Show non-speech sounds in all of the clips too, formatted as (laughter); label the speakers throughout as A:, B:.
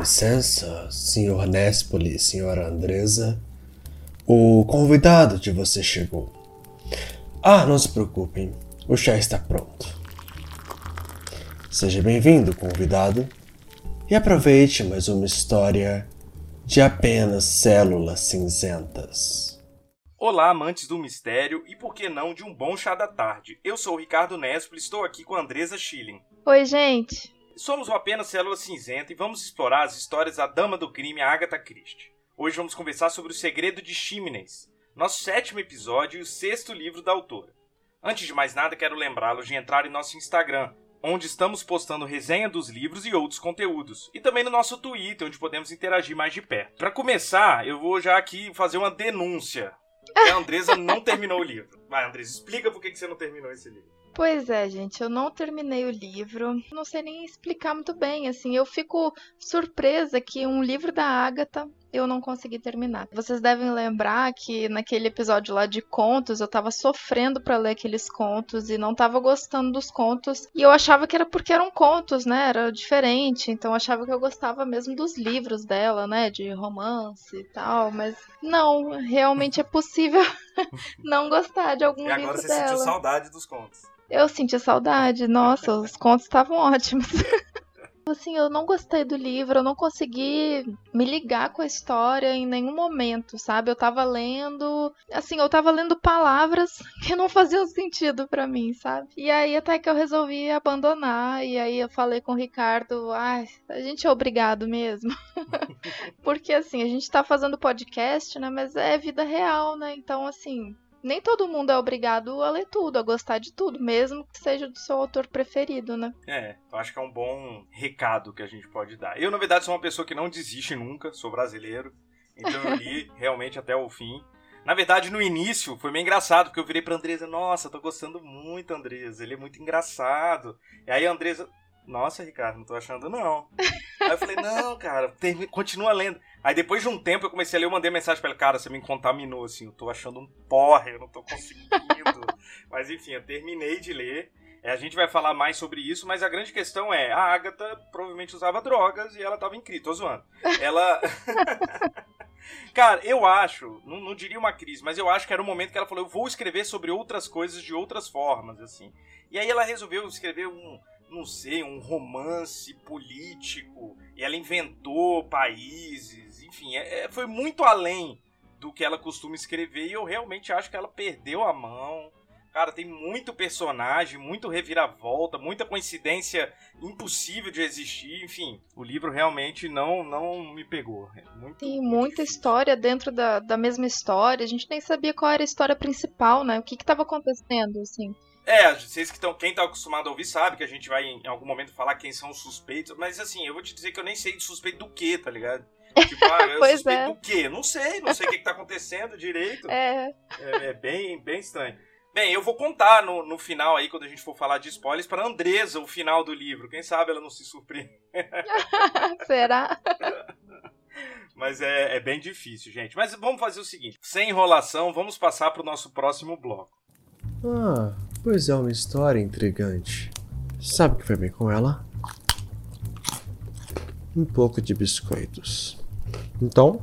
A: licença, senhor Nespoli e senhora Andresa. O convidado de você chegou. Ah, não se preocupem, o chá está pronto. Seja bem-vindo, convidado, e aproveite mais uma história de apenas células cinzentas.
B: Olá, amantes do mistério e por que não de um bom chá da tarde. Eu sou o Ricardo Nespoli e estou aqui com a Andresa Schilling.
C: Oi, gente.
B: Somos o Apenas Célula Cinzenta e vamos explorar as histórias da Dama do Crime, Agatha Christie. Hoje vamos conversar sobre o segredo de Chimneys, nosso sétimo episódio e o sexto livro da autora. Antes de mais nada, quero lembrá-los de entrar em nosso Instagram, onde estamos postando resenha dos livros e outros conteúdos. E também no nosso Twitter, onde podemos interagir mais de perto. Para começar, eu vou já aqui fazer uma denúncia a Andresa não terminou o livro. Vai, Andresa, explica por que você não terminou esse livro.
C: Pois é, gente, eu não terminei o livro. Não sei nem explicar muito bem, assim. Eu fico surpresa que um livro da Agatha eu não consegui terminar. Vocês devem lembrar que naquele episódio lá de contos, eu tava sofrendo para ler aqueles contos e não tava gostando dos contos. E eu achava que era porque eram contos, né? Era diferente. Então eu achava que eu gostava mesmo dos livros dela, né? De romance e tal. Mas não, realmente é possível (laughs) não gostar de algum livro dela.
B: E agora você sentiu saudade dos contos.
C: Eu senti saudade. Nossa, os contos estavam ótimos. (laughs) assim, eu não gostei do livro, eu não consegui me ligar com a história em nenhum momento, sabe? Eu tava lendo, assim, eu tava lendo palavras (laughs) que não faziam sentido para mim, sabe? E aí até que eu resolvi abandonar, e aí eu falei com o Ricardo, ai, a gente é obrigado mesmo. (laughs) Porque assim, a gente tá fazendo podcast, né, mas é vida real, né? Então, assim, nem todo mundo é obrigado a ler tudo, a gostar de tudo, mesmo que seja do seu autor preferido, né?
B: É, eu acho que é um bom recado que a gente pode dar. Eu, na verdade, sou uma pessoa que não desiste nunca, sou brasileiro, então eu li (laughs) realmente até o fim. Na verdade, no início foi meio engraçado, porque eu virei pra Andresa, nossa, tô gostando muito, Andresa, ele é muito engraçado. E aí a Andresa, nossa, Ricardo, não tô achando não. aí eu falei, não, cara, continua lendo. Aí depois de um tempo eu comecei a ler, eu mandei mensagem pra ele, cara, você me contaminou, assim, eu tô achando um porre, eu não tô conseguindo. (laughs) mas enfim, eu terminei de ler. É, a gente vai falar mais sobre isso, mas a grande questão é, a Agatha provavelmente usava drogas e ela tava em crise, tô zoando. Ela... (laughs) Cara, eu acho, não, não, diria uma crise, mas eu acho que era um momento que ela falou, eu vou escrever sobre outras coisas de outras formas, assim. E aí ela resolveu escrever um, não sei, um romance político, e ela inventou países, enfim, é, é, foi muito além do que ela costuma escrever e eu realmente acho que ela perdeu a mão. Cara, tem muito personagem, muito reviravolta, muita coincidência impossível de existir. Enfim, o livro realmente não não me pegou. É muito,
C: tem muita história dentro da, da mesma história. A gente nem sabia qual era a história principal, né? O que estava acontecendo, assim.
B: É, vocês que estão. Quem tá acostumado a ouvir sabe que a gente vai em algum momento falar quem são os suspeitos. Mas assim, eu vou te dizer que eu nem sei de suspeito do que, tá ligado? Tipo, ah, eu (laughs) pois suspeito é. do quê? Não sei, não sei o que, está acontecendo direito.
C: É.
B: é. É, bem, bem estranho. Bem, eu vou contar no, no final aí, quando a gente for falar de spoilers, para Andresa o final do livro. Quem sabe ela não se surpreende. (laughs)
C: Será?
B: Mas é, é bem difícil, gente. Mas vamos fazer o seguinte: sem enrolação, vamos passar para o nosso próximo bloco.
A: Ah, pois é uma história intrigante. Sabe o que foi bem com ela? Um pouco de biscoitos. Então,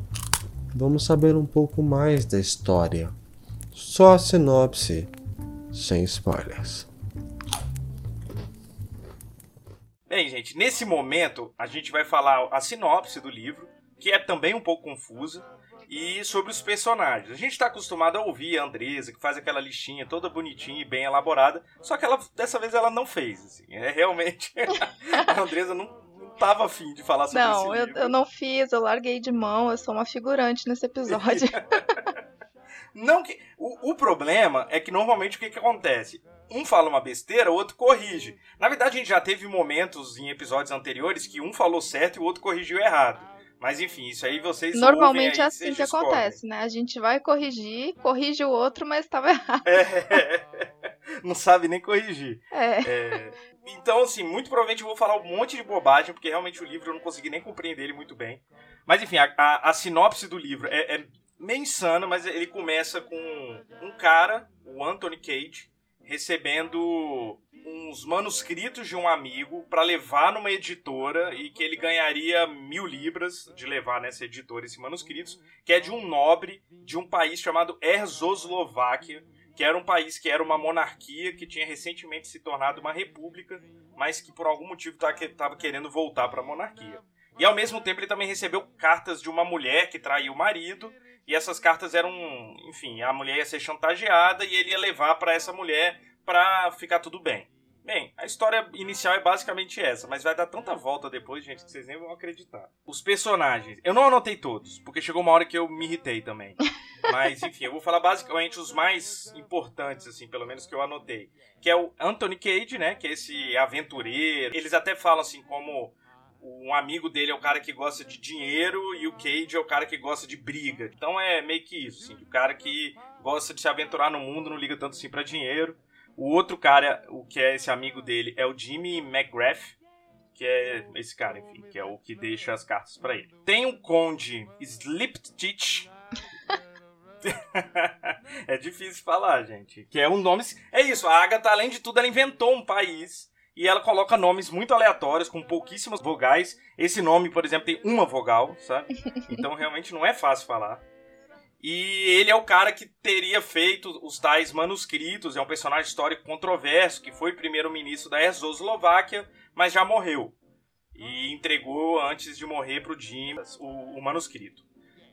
A: vamos saber um pouco mais da história. Só a sinopse, sem spoilers.
B: Bem, gente, nesse momento a gente vai falar a sinopse do livro, que é também um pouco confusa, e sobre os personagens. A gente está acostumado a ouvir a Andresa, que faz aquela listinha toda bonitinha e bem elaborada, só que ela dessa vez ela não fez. Assim. É realmente (laughs) a Andresa não, tava afim de falar sobre
C: não,
B: esse
C: livro. Não, eu, eu não fiz, eu larguei de mão, eu sou uma figurante nesse episódio. (laughs)
B: não que o, o problema é que normalmente o que, que acontece? Um fala uma besteira, o outro corrige. Na verdade, a gente já teve momentos em episódios anteriores que um falou certo e o outro corrigiu errado. Mas enfim, isso aí vocês
C: Normalmente
B: aí, é
C: assim que acontece, né? A gente vai corrigir, corrige o outro, mas estava errado.
B: É, (laughs) não sabe nem corrigir.
C: É.
B: é. Então, assim, muito provavelmente eu vou falar um monte de bobagem, porque realmente o livro eu não consegui nem compreender ele muito bem. Mas enfim, a, a, a sinopse do livro é, é meio insana, mas ele começa com um cara, o Anthony Cage, recebendo uns manuscritos de um amigo para levar numa editora e que ele ganharia mil libras de levar nessa editora esses manuscritos, que é de um nobre de um país chamado Erzoslováquia, que era um país que era uma monarquia que tinha recentemente se tornado uma república, mas que por algum motivo estava querendo voltar para a monarquia. E ao mesmo tempo ele também recebeu cartas de uma mulher que traiu o marido, e essas cartas eram, enfim, a mulher ia ser chantageada e ele ia levar para essa mulher para ficar tudo bem. Bem, a história inicial é basicamente essa, mas vai dar tanta volta depois, gente, que vocês nem vão acreditar. Os personagens, eu não anotei todos, porque chegou uma hora que eu me irritei também. (laughs) Mas, enfim, eu vou falar basicamente os mais importantes, assim, pelo menos que eu anotei. Que é o Anthony Cage, né, que é esse aventureiro. Eles até falam, assim, como um amigo dele é o cara que gosta de dinheiro e o Cage é o cara que gosta de briga. Então é meio que isso, assim, o cara que gosta de se aventurar no mundo, não liga tanto assim para dinheiro. O outro cara, o que é esse amigo dele, é o Jimmy McGrath, que é esse cara, enfim, que é o que deixa as cartas para ele. Tem o Conde Sliptich. (laughs) é difícil falar, gente. Que é um nome. É isso, a Agatha, além de tudo, ela inventou um país e ela coloca nomes muito aleatórios, com pouquíssimas vogais. Esse nome, por exemplo, tem uma vogal, sabe? Então realmente não é fácil falar. E ele é o cara que teria feito os tais manuscritos, é um personagem histórico controverso, que foi primeiro-ministro da Eslováquia, mas já morreu. E entregou, antes de morrer, para o Dimas o manuscrito.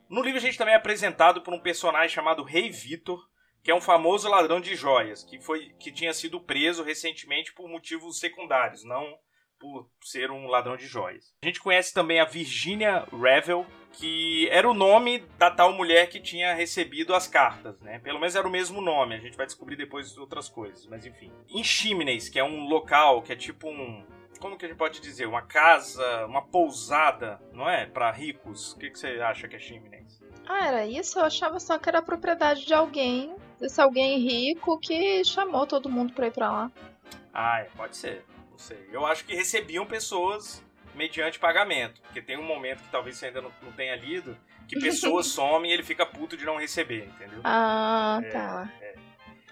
B: No livro a gente também é apresentado por um personagem chamado Rei Vitor, que é um famoso ladrão de joias, que, foi, que tinha sido preso recentemente por motivos secundários, não por ser um ladrão de joias. A gente conhece também a Virginia Revel, que era o nome da tal mulher que tinha recebido as cartas, né? Pelo menos era o mesmo nome, a gente vai descobrir depois outras coisas, mas enfim. Em Chimneys, que é um local que é tipo um como que a gente pode dizer, uma casa, uma pousada, não é? Para ricos. O que, que, você acha que é Chimneys?
C: Ah, era isso? Eu achava só que era propriedade de alguém, desse alguém rico que chamou todo mundo pra ir pra lá.
B: Ah, é, pode ser. Não sei. Eu acho que recebiam pessoas mediante pagamento. Porque tem um momento que talvez você ainda não, não tenha lido, que pessoas (laughs) somem e ele fica puto de não receber, entendeu?
C: Ah, é, tá. É.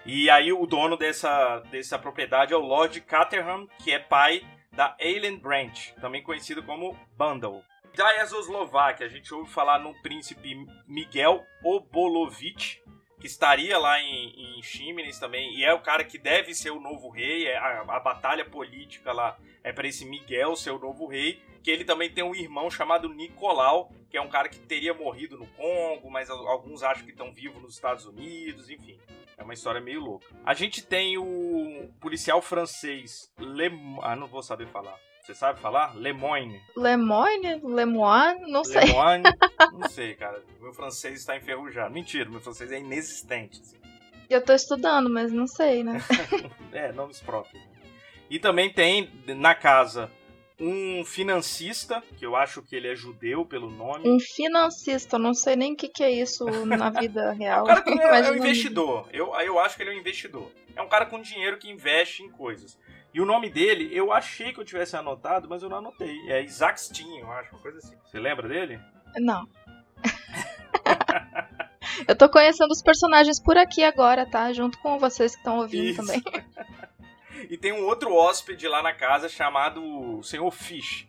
B: E aí o dono dessa, dessa propriedade é o Lord Caterham, que é pai da Aileen Branch, também conhecido como Bundle. Da Eslováquia, a gente ouve falar no príncipe Miguel Obolovich, que estaria lá em, em Chimneys também, e é o cara que deve ser o novo rei, é a, a batalha política lá é para esse Miguel ser o novo rei, que ele também tem um irmão chamado Nicolau, que é um cara que teria morrido no Congo, mas alguns acham que estão vivos nos Estados Unidos, enfim. É uma história meio louca. A gente tem o policial francês Le... Ah, não vou saber falar. Você sabe falar? Lemoine.
C: Lemoine? Lemoine? Não sei.
B: Lemoine? (laughs) não sei, cara. Meu francês está enferrujado. Mentira, meu francês é inexistente. Assim.
C: Eu tô estudando, mas não sei, né? (laughs)
B: é, nomes próprios. E também tem na casa um financista, que eu acho que ele é judeu pelo nome.
C: Um financista, não sei nem o que, que é isso na vida (laughs) real.
B: o cara é, é um investidor. Eu, eu acho que ele é um investidor. É um cara com dinheiro que investe em coisas. E o nome dele, eu achei que eu tivesse anotado, mas eu não anotei. É Isaac Steen, eu acho, uma coisa assim. Você lembra dele?
C: Não. (laughs) eu tô conhecendo os personagens por aqui agora, tá? Junto com vocês que estão ouvindo Isso. também. (laughs)
B: e tem um outro hóspede lá na casa chamado Senhor Fish,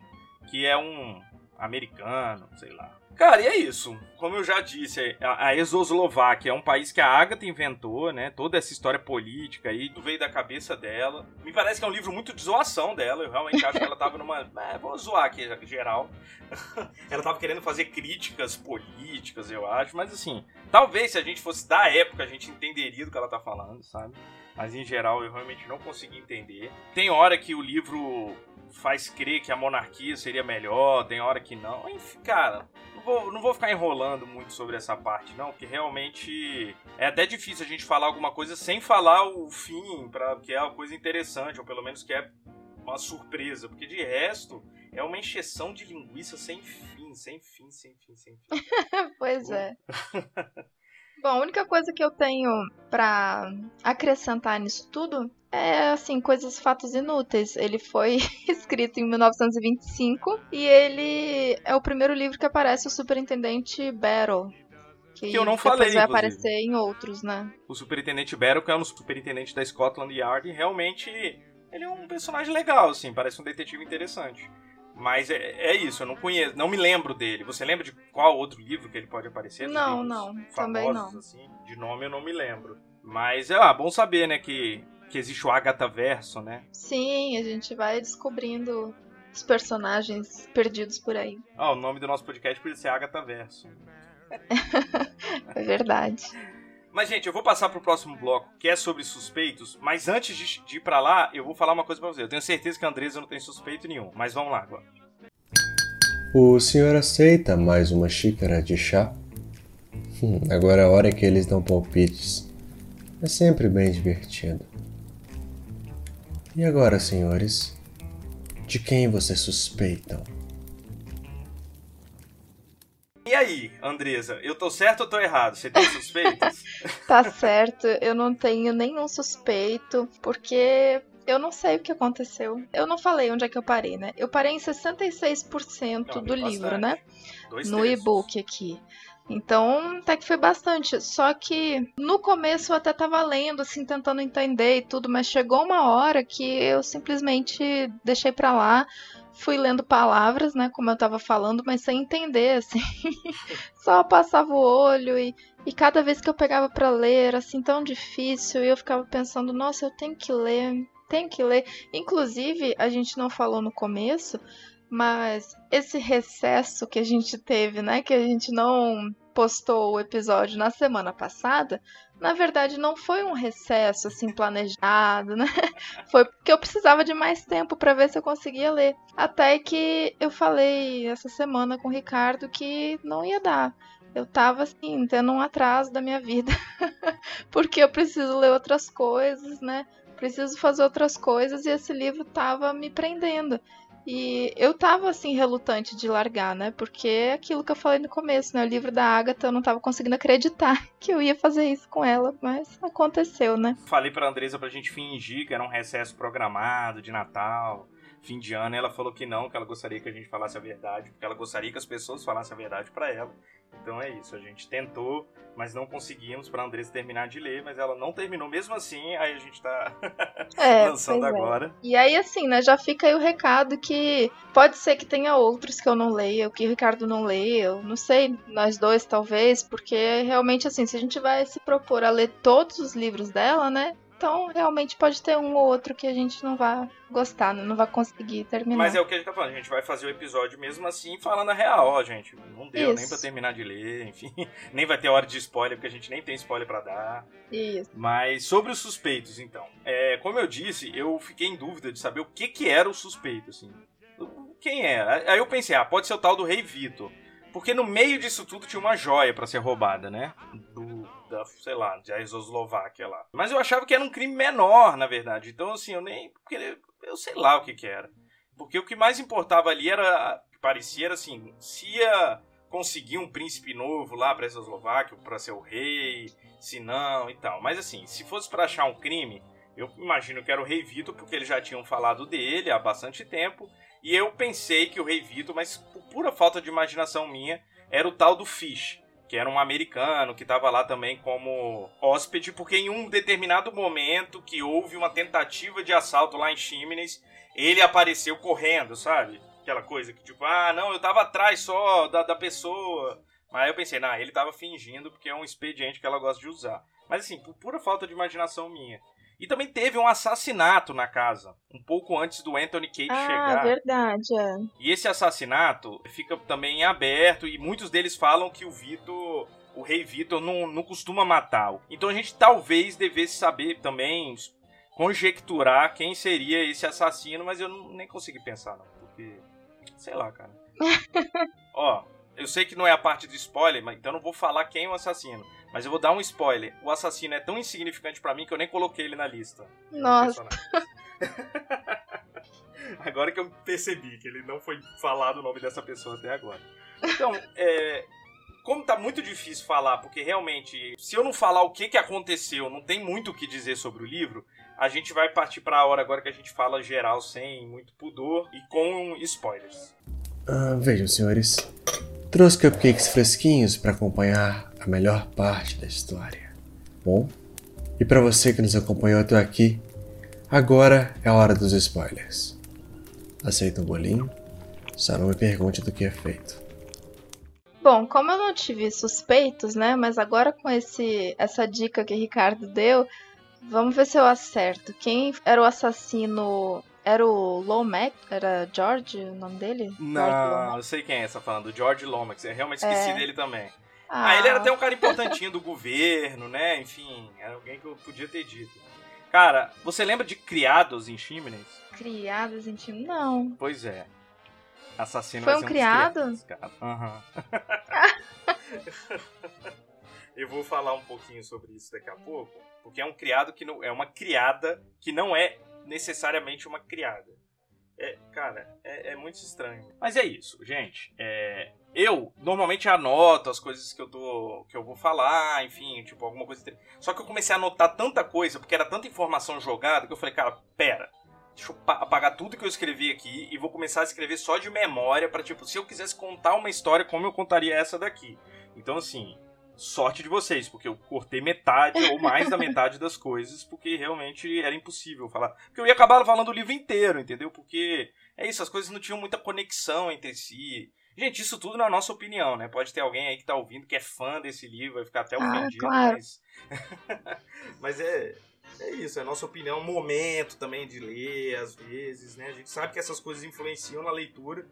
B: que é um americano, sei lá. Cara, e é isso. Como eu já disse, a, Exoslováquia é um país que a Agatha inventou, né? Toda essa história política aí veio da cabeça dela. Me parece que é um livro muito de zoação dela. Eu realmente acho que ela tava numa. (laughs) É, vou zoar aqui geral. (laughs) ela tava querendo fazer críticas políticas, eu acho. Mas assim, talvez se a gente fosse da época, a gente entenderia do que ela tá falando, sabe? Mas em geral eu realmente não consegui entender. Tem hora que o livro faz crer que a monarquia seria melhor, tem hora que não. Enfim, cara, não vou, não vou ficar enrolando muito sobre essa parte, não, porque realmente é até difícil a gente falar alguma coisa sem falar o fim, pra, que é uma coisa interessante, ou pelo menos que é uma surpresa, porque de resto é uma encheção de linguiça sem fim, sem fim, sem fim, sem fim. (laughs)
C: pois é. (laughs) Bom, a única coisa que eu tenho para acrescentar nisso tudo é assim, coisas, fatos inúteis. Ele foi (laughs) escrito em 1925 e ele é o primeiro livro que aparece o Superintendente Battle.
B: Que, que eu não falei.
C: vai aparecer em outros, né?
B: O Superintendente Battle, que é um superintendente da Scotland Yard, realmente ele é um personagem legal, assim, parece um detetive interessante. Mas é, é, isso, eu não conheço, não me lembro dele. Você lembra de qual outro livro que ele pode aparecer?
C: Não, não, famosos, também não.
B: Assim? De nome eu não me lembro. Mas é ah, bom saber, né, que, que existe o Agatha Verso, né?
C: Sim, a gente vai descobrindo os personagens perdidos por aí.
B: Ah, o nome do nosso podcast podia ser Agatha Verso. (laughs)
C: é verdade.
B: Mas, gente, eu vou passar pro próximo bloco, que é sobre suspeitos. Mas antes de, ir pra lá, eu vou falar uma coisa pra você. Eu tenho certeza que a Andresa não tem suspeito nenhum. Mas vamos lá agora.
A: O senhor aceita mais uma xícara de chá? Hum, agora é a hora que eles dão palpites. É sempre bem divertido. E agora, senhores? De quem vocês suspeitam?
B: E aí, Andresa, eu tô certo ou tô errado? Você tem suspeitos? (laughs)
C: tá certo, eu não tenho nenhum suspeito, porque eu não sei o que aconteceu. Eu não falei onde é que eu parei, né? Eu parei em 66% não, do livro, né? Dois no e-book aqui. Então, até que foi bastante. Só que no começo eu até tava lendo, assim, tentando entender e tudo, mas chegou uma hora que eu simplesmente deixei pra lá fui lendo palavras, né, como eu tava falando, mas sem entender, assim. (laughs) Só passava o olho e, e cada vez que eu pegava para ler era assim tão difícil e eu ficava pensando, nossa, eu tenho que ler, tenho que ler. Inclusive, a gente não falou no começo, mas esse recesso que a gente teve, né, que a gente não postou o episódio na semana passada, na verdade não foi um recesso assim planejado, né? (laughs) Foi porque eu precisava de mais tempo para ver se eu conseguia ler. Até que eu falei essa semana com o Ricardo que não ia dar. Eu tava assim, tendo um atraso da minha vida. (laughs) porque eu preciso ler outras coisas, né? Preciso fazer outras coisas e esse livro tava me prendendo. E eu tava assim relutante de largar, né? Porque é aquilo que eu falei no começo, né? O livro da Agatha eu não tava conseguindo acreditar (laughs) que eu ia fazer isso com ela, mas aconteceu, né?
B: Falei pra Andresa pra gente fingir que era um recesso programado de Natal fim de ano, ela falou que não, que ela gostaria que a gente falasse a verdade, porque ela gostaria que as pessoas falassem a verdade para ela. Então é isso, a gente tentou, mas não conseguimos para Andressa terminar de ler, mas ela não terminou mesmo assim, aí a gente tá (laughs) é, (laughs) lançando é. agora.
C: E aí assim, né, já fica aí o recado que pode ser que tenha outros que eu não leia, que o Ricardo não leia, eu não sei, nós dois talvez, porque realmente assim, se a gente vai se propor a ler todos os livros dela, né, então, realmente pode ter um ou outro que a gente não vai gostar, né? não vai conseguir terminar.
B: Mas é o que a gente tá falando, a gente vai fazer o episódio mesmo assim, falando a real, ó, gente. Não deu Isso. nem pra terminar de ler, enfim. (laughs) nem vai ter hora de spoiler, porque a gente nem tem spoiler para dar.
C: Isso.
B: Mas sobre os suspeitos, então. É, como eu disse, eu fiquei em dúvida de saber o que que era o suspeito, assim. Quem era? Aí eu pensei, ah, pode ser o tal do Rei Vitor. Porque no meio disso tudo tinha uma joia para ser roubada, né? Do, da, sei lá, da Eslováquia lá. Mas eu achava que era um crime menor, na verdade. Então, assim, eu nem. Eu sei lá o que que era. Porque o que mais importava ali era. Parecia era assim, se ia conseguir um príncipe novo lá pra Eslováquia, pra ser o rei, se não e tal. Mas assim, se fosse para achar um crime, eu imagino que era o rei Vitor, porque eles já tinham falado dele há bastante tempo. E eu pensei que o Rei Vitor, mas por pura falta de imaginação minha, era o tal do Fish, que era um americano que estava lá também como hóspede, porque em um determinado momento que houve uma tentativa de assalto lá em Chimneys, ele apareceu correndo, sabe? Aquela coisa que tipo, ah, não, eu tava atrás só da, da pessoa. Mas eu pensei, não, ele tava fingindo porque é um expediente que ela gosta de usar. Mas assim, por pura falta de imaginação minha. E também teve um assassinato na casa, um pouco antes do Anthony Cage ah, chegar.
C: Ah, verdade, é.
B: E esse assassinato fica também em aberto e muitos deles falam que o Vitor, o rei Vitor, não, não costuma matá-lo. Então a gente talvez devesse saber também, conjecturar quem seria esse assassino, mas eu não, nem consegui pensar, não, porque. Sei lá, cara. (laughs) Ó, eu sei que não é a parte do spoiler, mas então não vou falar quem é o assassino. Mas eu vou dar um spoiler. O assassino é tão insignificante para mim que eu nem coloquei ele na lista.
C: Nossa. (laughs)
B: agora que eu percebi que ele não foi falado o nome dessa pessoa até agora. Então, é, como tá muito difícil falar, porque realmente, se eu não falar o que, que aconteceu, não tem muito o que dizer sobre o livro, a gente vai partir para a hora agora que a gente fala geral, sem muito pudor e com spoilers.
A: Ah, vejam, senhores. Trouxe cupcakes fresquinhos para acompanhar a melhor parte da história. Bom, e para você que nos acompanhou até aqui, Agora é a hora dos spoilers. Aceita o bolinho? Só não me pergunte do que é feito.
C: Bom, como eu não tive suspeitos, né? Mas agora com esse essa dica que o Ricardo deu, vamos ver se eu acerto. Quem era o assassino? Era o Lomax? Era George o nome dele?
B: Não, eu sei quem é essa falando. George Lomax. Eu realmente esqueci é. dele também. Ah. ah, ele era até um cara importantinho do governo, né? Enfim, era alguém que eu podia ter dito. Cara, você lembra de Criados em Chimneys?
C: Criados em Chimneys? Não.
B: Pois é. Assassino
C: Foi um criado?
B: Aham. (laughs) eu vou falar um pouquinho sobre isso daqui a pouco, porque é um criado que não é uma criada que não é necessariamente uma criada. É, cara, é, é muito estranho. Mas é isso, gente. É, eu normalmente anoto as coisas que eu tô que eu vou falar, enfim, tipo alguma coisa. Só que eu comecei a anotar tanta coisa, porque era tanta informação jogada que eu falei, cara, pera, deixa eu apagar tudo que eu escrevi aqui e vou começar a escrever só de memória para tipo, se eu quisesse contar uma história, como eu contaria essa daqui. Então assim, sorte de vocês, porque eu cortei metade ou mais da metade das coisas, porque realmente era impossível falar. Porque eu ia acabar falando o livro inteiro, entendeu? Porque é isso, as coisas não tinham muita conexão entre si. Gente, isso tudo na nossa opinião, né? Pode ter alguém aí que tá ouvindo que é fã desse livro, vai ficar até ah, ofendido, ah, claro. mas. (laughs) mas é, é isso, é a nossa opinião, momento também de ler, às vezes, né? A gente sabe que essas coisas influenciam na leitura,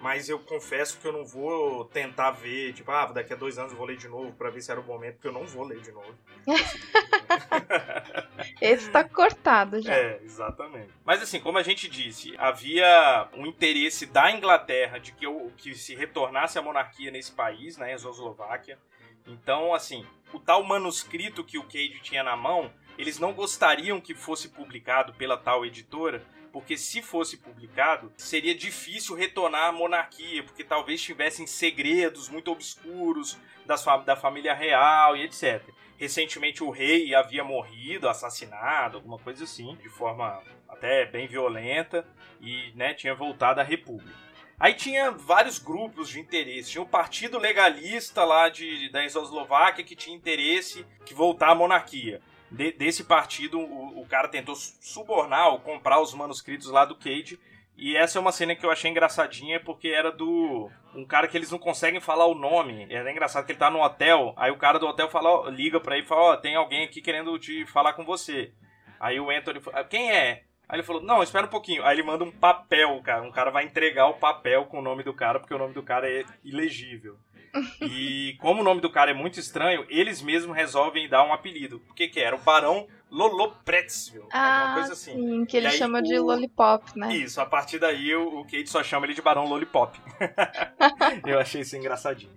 B: mas eu confesso que eu não vou tentar ver, tipo, ah, daqui a dois anos eu vou ler de novo para ver se era o momento, porque eu não vou ler de novo. (laughs)
C: Esse tá cortado já.
B: É, exatamente. Mas assim, como a gente disse, havia um interesse da Inglaterra de que, eu, que se retornasse a monarquia nesse país, né, Eslováquia. Então, assim, o tal manuscrito que o Cade tinha na mão, eles não gostariam que fosse publicado pela tal editora, porque se fosse publicado, seria difícil retornar à monarquia, porque talvez tivessem segredos muito obscuros das, da família real e etc. Recentemente o rei havia morrido, assassinado, alguma coisa assim, de forma até bem violenta, e né, tinha voltado à república. Aí tinha vários grupos de interesse. Tinha o Partido Legalista lá de, da Eslováquia que tinha interesse que voltar à monarquia de, desse partido, o, o, cara tentou subornar ou comprar os manuscritos lá do Cage. E essa é uma cena que eu achei engraçadinha, porque era do. Um cara que eles não conseguem falar o nome. É engraçado que ele tá no hotel, aí o cara do hotel fala, liga pra ele e fala: Ó, oh, tem alguém aqui querendo te falar com você. Aí o Anthony fala: Quem é? Aí ele falou: Não, espera um pouquinho. Aí ele manda um papel, cara. Um cara vai entregar o papel com o nome do cara, porque o nome do cara é ilegível. E como o nome do cara é muito estranho, eles mesmos resolvem dar um apelido. O que que era? O Barão Lolopretzville.
C: Ah, coisa assim. sim, que ele chama o... de Lollipop, né?
B: Isso, a partir daí o, o Kate só chama ele de Barão Lollipop. (laughs) Eu achei isso engraçadinho.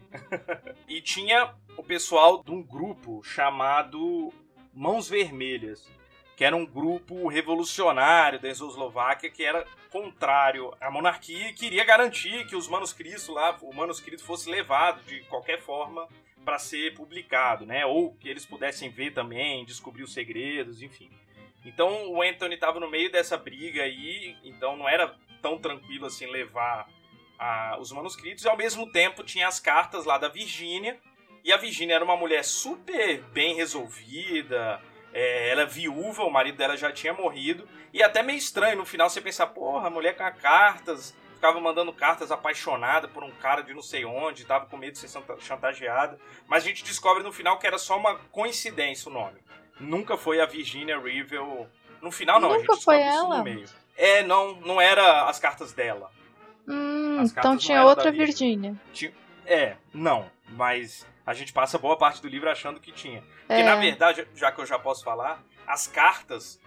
B: e tinha o pessoal de um grupo chamado Mãos Vermelhas que era um grupo revolucionário da Eslováquia que era contrário à monarquia e queria garantir que os manuscritos lá, o manuscrito fosse levado de qualquer forma para ser publicado, né? Ou que eles pudessem ver também, descobrir os segredos, enfim. Então o Anthony estava no meio dessa briga aí, então não era tão tranquilo assim levar a, os manuscritos. E ao mesmo tempo tinha as cartas lá da Virgínia. E a Virgínia era uma mulher super bem resolvida, é, ela é viúva, o marido dela já tinha morrido. E é até meio estranho no final você pensar, porra, a mulher com cartas, ficava mandando cartas apaixonada por um cara de não sei onde, tava com medo de ser chantageada. Mas a gente descobre no final que era só uma coincidência o nome. Nunca foi a Virginia Rivel. No final, não,
C: Nunca
B: a gente
C: foi ela? no meio.
B: É, não, não era as cartas dela.
C: Hum, então tinha outra Virginia.
B: Tinha, é, não, mas a gente passa boa parte do livro achando que tinha. Porque, é. na verdade, já que eu já posso falar, as cartas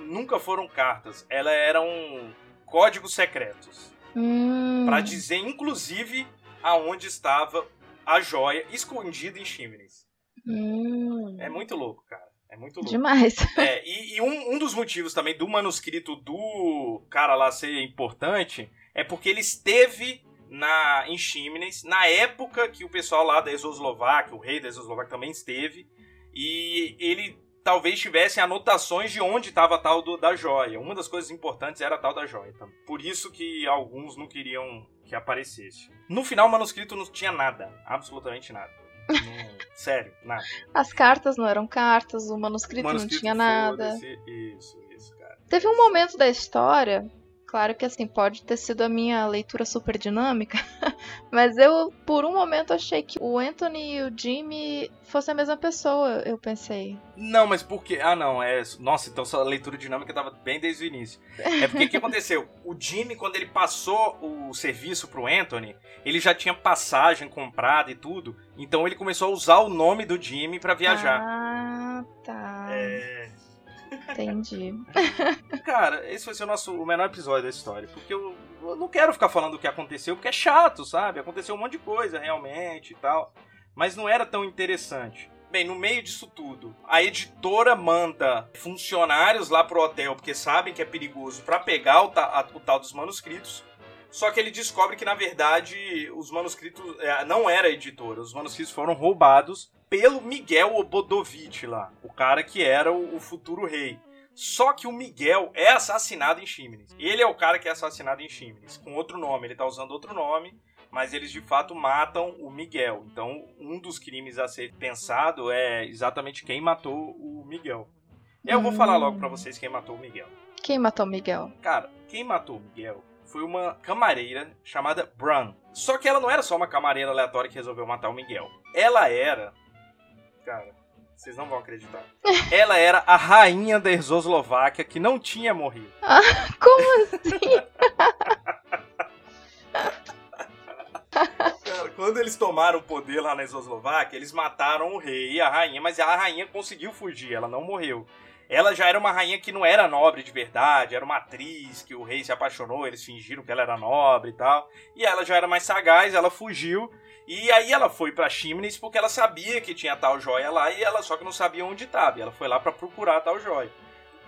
B: nunca foram cartas. Elas eram códigos secretos.
C: Hum.
B: para dizer, inclusive, aonde estava a joia escondida em Chimneys.
C: Hum.
B: É muito louco, cara. É muito louco.
C: Demais. (laughs)
B: É, e, e um, um, dos motivos também do manuscrito do cara lá ser importante é porque ele esteve na, em Chimneys, na época que o pessoal lá da Exoslováquia, o rei da Exoslováquia também esteve, e ele talvez tivesse anotações de onde estava a tal do, da joia. Uma das coisas importantes era a tal da joia. Também. Por isso que alguns não queriam que aparecesse. No final, o manuscrito não tinha nada, absolutamente nada. Não, (laughs) sério, nada.
C: As cartas não eram cartas, o manuscrito, o manuscrito não tinha nada.
B: Isso, isso, cara.
C: Teve um momento da história Claro que assim, pode ter sido a minha leitura super dinâmica, (laughs) mas eu, por um momento, achei que o Anthony e o Jimmy fossem a mesma pessoa, eu pensei.
B: Não, mas por quê? Ah, não, é. Nossa, então sua leitura dinâmica tava bem desde o início. É porque o que (laughs) aconteceu? O Jimmy, quando ele passou o serviço pro Anthony, ele já tinha passagem comprada e tudo, então ele começou a usar o nome do Jimmy para viajar.
C: Ah, tá.
B: É.
C: Entendi. (laughs)
B: Cara, esse ser o nosso o menor episódio da história. Porque eu, eu, não quero ficar falando o que aconteceu, porque é chato, sabe? Aconteceu um monte de coisa realmente e tal. Mas não era tão interessante. Bem, no meio disso tudo, a editora manda funcionários lá pro hotel, porque sabem que é perigoso, para pegar o, ta, o tal dos manuscritos. Só que ele descobre que, na verdade, os manuscritos. É, não era a editora, os manuscritos foram roubados pelo Miguel Obodovich lá, o cara que era o, o futuro rei. Só que o Miguel é assassinado em Chimneys. Ele é o cara que é assassinado em Chimneys, com outro nome. Ele tá usando outro nome, mas eles de fato matam o Miguel. Então, um dos crimes a ser pensado é exatamente quem matou o Miguel. Eu vou falar logo para hum. vocês quem matou o Miguel.
C: Quem matou o Miguel?
B: Cara, quem matou o Miguel foi uma camareira chamada Bran. Só que ela não era só uma camareira aleatória que resolveu matar o Miguel. Ela era Cara, vocês não vão acreditar. (laughs) Ela era a rainha da Exoslováquia que não tinha morrido.
C: Ah, como assim? (laughs)
B: Cara, quando eles tomaram o poder lá na Exoslováquia, eles mataram o rei e a rainha, mas a rainha conseguiu fugir, ela não morreu. Ela já era uma rainha que não era nobre de verdade, era uma atriz que o rei se apaixonou, eles fingiram que ela era nobre e tal. E ela já era mais sagaz, ela fugiu e aí ela foi para Chimneys porque ela sabia que tinha tal joia lá e ela só que não sabia onde estava. E ela foi lá para procurar tal joia.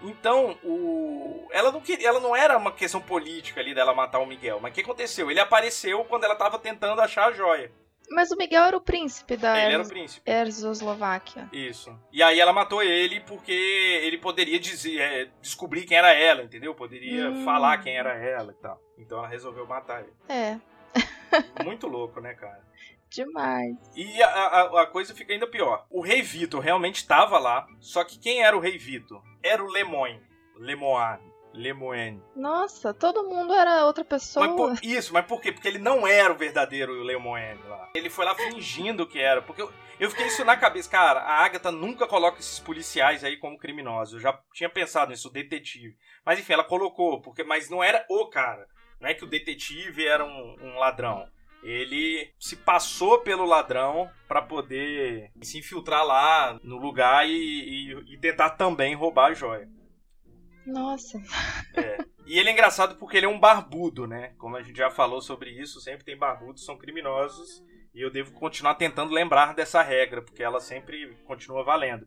B: Então, o... ela, não queria, ela não era uma questão política ali dela matar o Miguel. Mas o que aconteceu? Ele apareceu quando ela estava tentando achar a joia.
C: Mas o Miguel era o príncipe da
B: ele era o príncipe.
C: Erzoslováquia.
B: Isso. E aí ela matou ele porque ele poderia dizer, é, descobrir quem era ela, entendeu? Poderia hum. falar quem era ela e tal. Então ela resolveu matar ele.
C: É. (laughs)
B: Muito louco, né, cara?
C: Demais.
B: E a, a, a, coisa fica ainda pior. O Rei Vitor realmente estava lá, só que quem era o Rei Vitor? Era o Lemoine. Lemoine. Lemoine.
C: Nossa, todo mundo era outra pessoa.
B: Mas por, isso, mas por quê? Porque ele não era o verdadeiro Lemoine lá. Ele foi lá fingindo que era. Porque eu, eu fiquei isso na cabeça. Cara, a Agatha nunca coloca esses policiais aí como criminosos. Eu já tinha pensado nisso, o detetive. Mas enfim, ela colocou, porque mas não era o cara. Não é que o detetive era um, um ladrão ele se passou pelo ladrão para poder se infiltrar lá no lugar e, e, e, tentar também roubar a joia.
C: Nossa.
B: É. E ele é engraçado porque ele é um barbudo, né? Como a gente já falou sobre isso, sempre tem barbudos, são criminosos. E eu devo continuar tentando lembrar dessa regra, porque ela sempre continua valendo.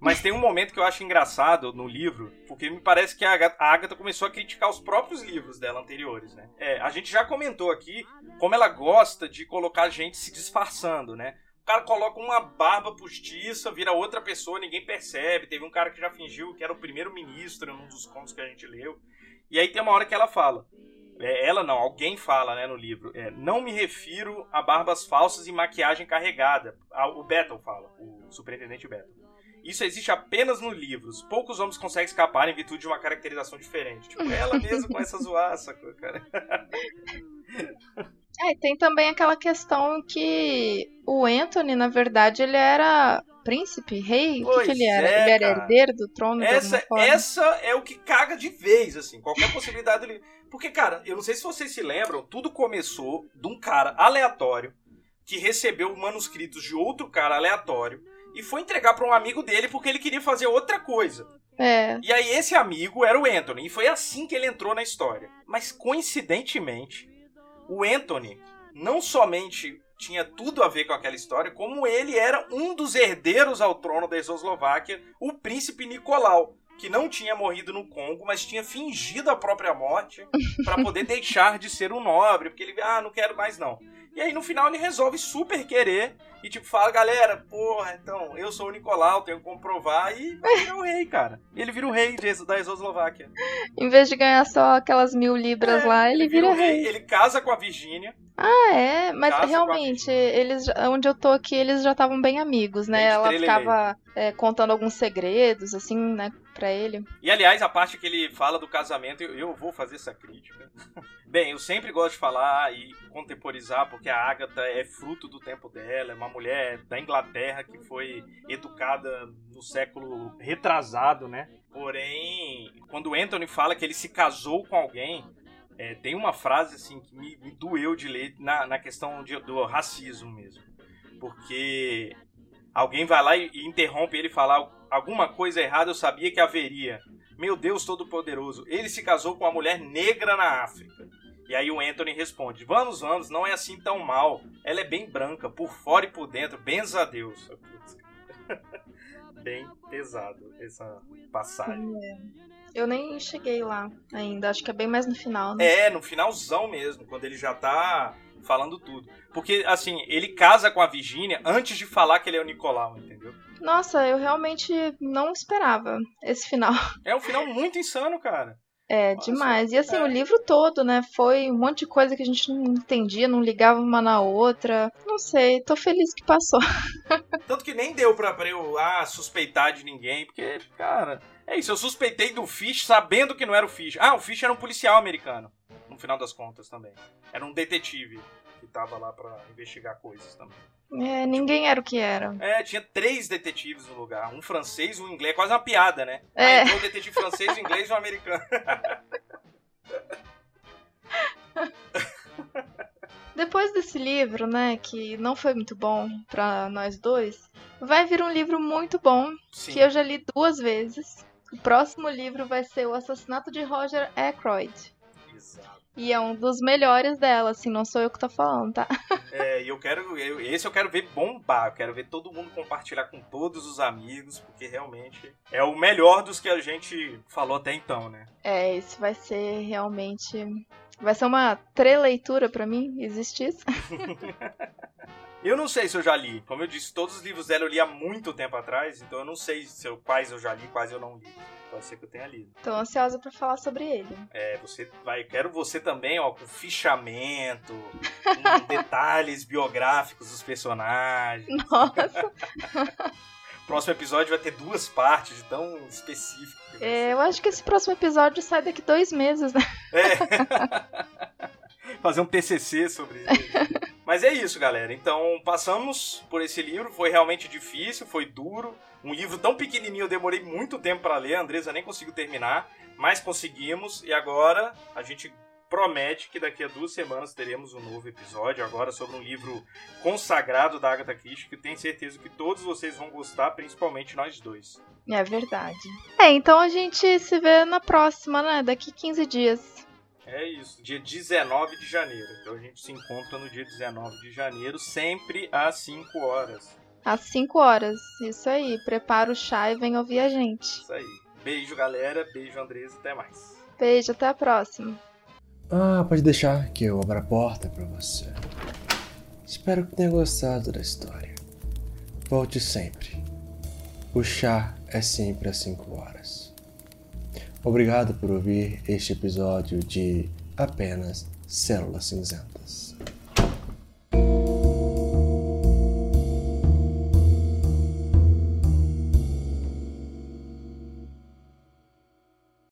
B: Mas tem um momento que eu acho engraçado no livro, porque me parece que a Agatha começou a criticar os próprios livros dela anteriores, né? É, a gente já comentou aqui como ela gosta de colocar gente se disfarçando, né? O cara coloca uma barba postiça, vira outra pessoa, ninguém percebe. Teve um cara que já fingiu que era o primeiro-ministro num dos contos que a gente leu. E aí tem uma hora que ela fala. É, ela não, alguém fala né, no livro. É, não me refiro a barbas falsas e maquiagem carregada. o Battle fala, o superintendente Battle. Isso existe apenas nos livros. Poucos homens conseguem escapar em virtude de uma caracterização diferente. Tipo, ela mesma (laughs) começa a zoar, sacou, cara? (laughs)
C: É, tem também aquela questão que o Anthony, na verdade, ele era príncipe, rei? O que, que, ele era? É, ele era herdeiro do trono
B: essa, essa é o que caga de vez, assim, qualquer possibilidade dele. Porque, cara, eu não sei se vocês se lembram, tudo começou de um cara aleatório que recebeu manuscritos de outro cara aleatório e foi entregar para um amigo dele porque ele queria fazer outra coisa.
C: É.
B: E aí esse amigo era o Anthony, e foi assim que ele entrou na história. Mas coincidentemente, o Anthony não somente tinha tudo a ver com aquela história, como ele era um dos herdeiros ao trono da Eslováquia, o príncipe Nicolau, que não tinha morrido no Congo, mas tinha fingido a própria morte para poder (laughs) deixar de ser um nobre, porque ele, ah, não quero mais não. E aí no final ele resolve super querer e tipo fala, galera, porra, então, eu sou o Nicolau, tenho que comprovar e vira o rei, cara. Ele vira o rei da Eslováquia.
C: Em vez de ganhar só aquelas mil libras é, lá, ele, ele vira, vira o rei.
B: Ele casa com a Virgínia,
C: Ah, é, mas realmente, eles, onde eu tô aqui, eles já estavam bem amigos, né? Ela ficava é, contando alguns segredos, assim, né, pra ele.
B: E aliás, a parte que ele fala do casamento, eu, eu vou fazer essa crítica. (laughs) Bem, eu sempre gosto de falar e contemporizar, porque a Agatha é fruto do tempo dela, é uma mulher da Inglaterra que foi educada no século retrasado, né? Porém, quando o Anthony fala que ele se casou com alguém, é, tem uma frase assim que me, me doeu de ler na, na questão de, do racismo mesmo. Porque alguém vai lá e, e interrompe ele falar alguma coisa errada, eu sabia que haveria. Meu Deus Todo-Poderoso, ele se casou com uma mulher negra na África. E aí o Anthony responde: Vamos, vamos, não é assim tão mal. Ela é bem branca, por fora e por dentro, benza a Deus. (laughs) bem pesado essa passagem.
C: É. Eu nem cheguei lá ainda, acho que é bem mais no final,
B: né? É, no finalzão mesmo, quando ele já tá falando tudo. Porque, assim, ele casa com a Virginia antes de falar que ele é o Nicolau, entendeu?
C: Nossa, eu realmente não esperava esse final.
B: É um final muito insano, cara.
C: É, Nossa, demais. E assim, é. o livro todo, né? Foi um monte de coisa que a gente não entendia, não ligava uma na outra. Não sei, tô feliz que passou. (laughs)
B: Tanto que nem deu pra, pra eu ah, suspeitar de ninguém, porque, cara, é isso, eu suspeitei do Fish sabendo que não era o Fish. Ah, o Fish era um policial americano, no final das contas também. Era um detetive que tava lá para investigar coisas também.
C: É, ninguém era o que era.
B: É, tinha três detetives no lugar. Um francês, um inglês. Quase uma piada, né? É. Aí o detetive francês, um inglês e um americano. (laughs)
C: Depois desse livro, né, que não foi muito bom para nós dois, vai vir um livro muito bom Sim. que eu já li duas vezes. O próximo livro vai ser O Assassinato de Roger Ackroyd. Exato. E é um dos melhores dela, assim, não sou eu que tô falando, tá? (laughs)
B: É, e eu quero. Eu, esse eu quero ver bombar, eu quero ver todo mundo compartilhar com todos os amigos, porque realmente é o melhor dos que a gente falou até então, né?
C: É, esse vai ser realmente. Vai ser uma treleitura para mim, existe isso? (laughs)
B: Eu não sei se eu já li. Como eu disse, todos os livros dela eu li há muito tempo atrás, então eu não sei se eu, quais eu já li, quais eu não li. Pode ser que eu tenha lido.
C: Tô ansiosa para falar sobre ele.
B: É, você vai. Quero você também, ó, com fichamento, com (laughs) detalhes biográficos dos personagens.
C: Nossa! (laughs)
B: próximo episódio vai ter duas partes de tão específico.
C: É, eu acho que esse próximo episódio sai daqui dois meses, né?
B: É. (laughs) Fazer um TCC sobre ele. Mas é isso, galera. Então, passamos por esse livro. Foi realmente difícil, foi duro. Um livro tão pequenininho, eu demorei muito tempo para ler. A Andresa nem conseguiu terminar, mas conseguimos. E agora a gente promete que daqui a duas semanas teremos um novo episódio agora sobre um livro consagrado da Agatha Christie que tenho certeza que todos vocês vão gostar, principalmente nós dois.
C: É verdade. É, então a gente se vê na próxima, né? Daqui 15 dias.
B: É isso, dia 19 de janeiro. Então a gente se encontra no dia 19 de janeiro, sempre às 5 horas.
C: Às 5 horas, isso aí. Prepara o chá e vem ouvir a gente.
B: Isso aí. Beijo, galera. Beijo, Andresa. Até mais.
C: Beijo, até a próxima.
A: Ah, pode deixar que eu abra a porta para você. Espero que tenha gostado da história. Volte sempre. O chá é sempre às 5 horas. Obrigado por ouvir este episódio de Apenas Células Cinzentas.